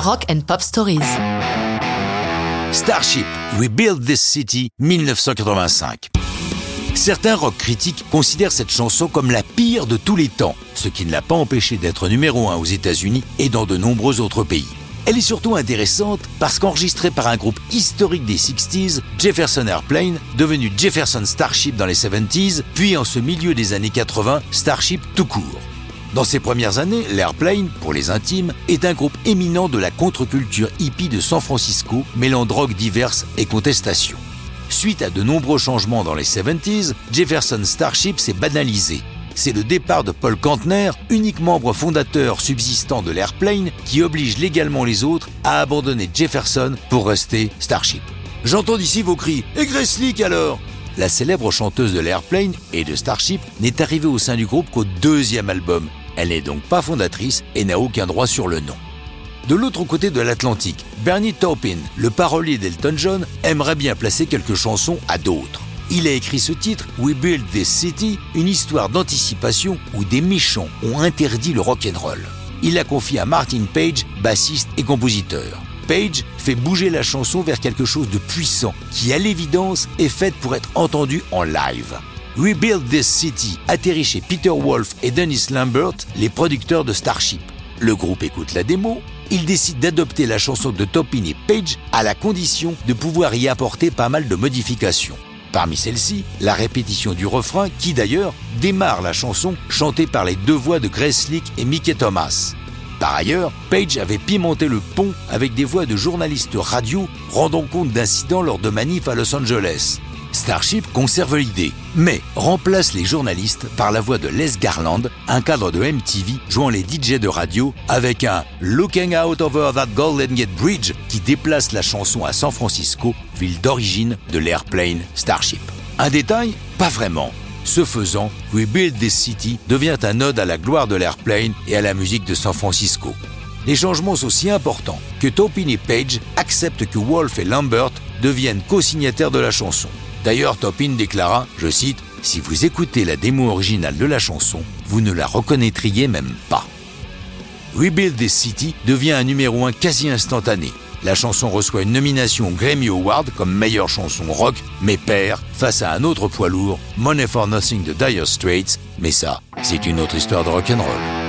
Rock and Pop Stories. Starship, We Build This City, 1985. Certains rock critiques considèrent cette chanson comme la pire de tous les temps, ce qui ne l'a pas empêché d'être numéro un aux États-Unis et dans de nombreux autres pays. Elle est surtout intéressante parce qu'enregistrée par un groupe historique des 60s, Jefferson Airplane, devenu Jefferson Starship dans les 70s, puis en ce milieu des années 80, Starship tout court. Dans ses premières années, l'Airplane, pour les intimes, est un groupe éminent de la contre-culture hippie de San Francisco, mêlant drogues diverses et contestations. Suite à de nombreux changements dans les 70s, Jefferson Starship s'est banalisé. C'est le départ de Paul Kantner, unique membre fondateur subsistant de l'Airplane, qui oblige légalement les autres à abandonner Jefferson pour rester Starship. J'entends d'ici vos cris Et Grace alors? La célèbre chanteuse de l'Airplane et de Starship n'est arrivée au sein du groupe qu'au deuxième album. Elle n'est donc pas fondatrice et n'a aucun droit sur le nom. De l'autre côté de l'Atlantique, Bernie Taupin, le parolier d'Elton John, aimerait bien placer quelques chansons à d'autres. Il a écrit ce titre, We Build This City, une histoire d'anticipation où des méchants ont interdit le rock'n'roll. Il l'a confié à Martin Page, bassiste et compositeur. Page fait bouger la chanson vers quelque chose de puissant qui, à l'évidence, est faite pour être entendu en live. Rebuild This City atterrit chez Peter Wolf et Dennis Lambert, les producteurs de Starship. Le groupe écoute la démo, il décide d'adopter la chanson de Topin et Page à la condition de pouvoir y apporter pas mal de modifications. Parmi celles-ci, la répétition du refrain qui d'ailleurs démarre la chanson chantée par les deux voix de Grace Lick et Mickey Thomas. Par ailleurs, Page avait pimenté le pont avec des voix de journalistes radio rendant compte d'incidents lors de manifs à Los Angeles. Starship conserve l'idée, mais remplace les journalistes par la voix de Les Garland, un cadre de MTV jouant les DJ de radio, avec un Looking Out Over That Golden Gate Bridge qui déplace la chanson à San Francisco, ville d'origine de l'airplane Starship. Un détail Pas vraiment. Ce faisant, Rebuild This City devient un ode à la gloire de l'airplane et à la musique de San Francisco. Les changements sont si importants que Taupin et Page acceptent que Wolf et Lambert deviennent co-signataires de la chanson. D'ailleurs, Taupin déclara, je cite, Si vous écoutez la démo originale de la chanson, vous ne la reconnaîtriez même pas. Rebuild This City devient un numéro 1 quasi instantané, la chanson reçoit une nomination Grammy Award comme meilleure chanson rock, mais perd face à un autre poids lourd, Money for Nothing de Dire Straits. Mais ça, c'est une autre histoire de rock'n'roll.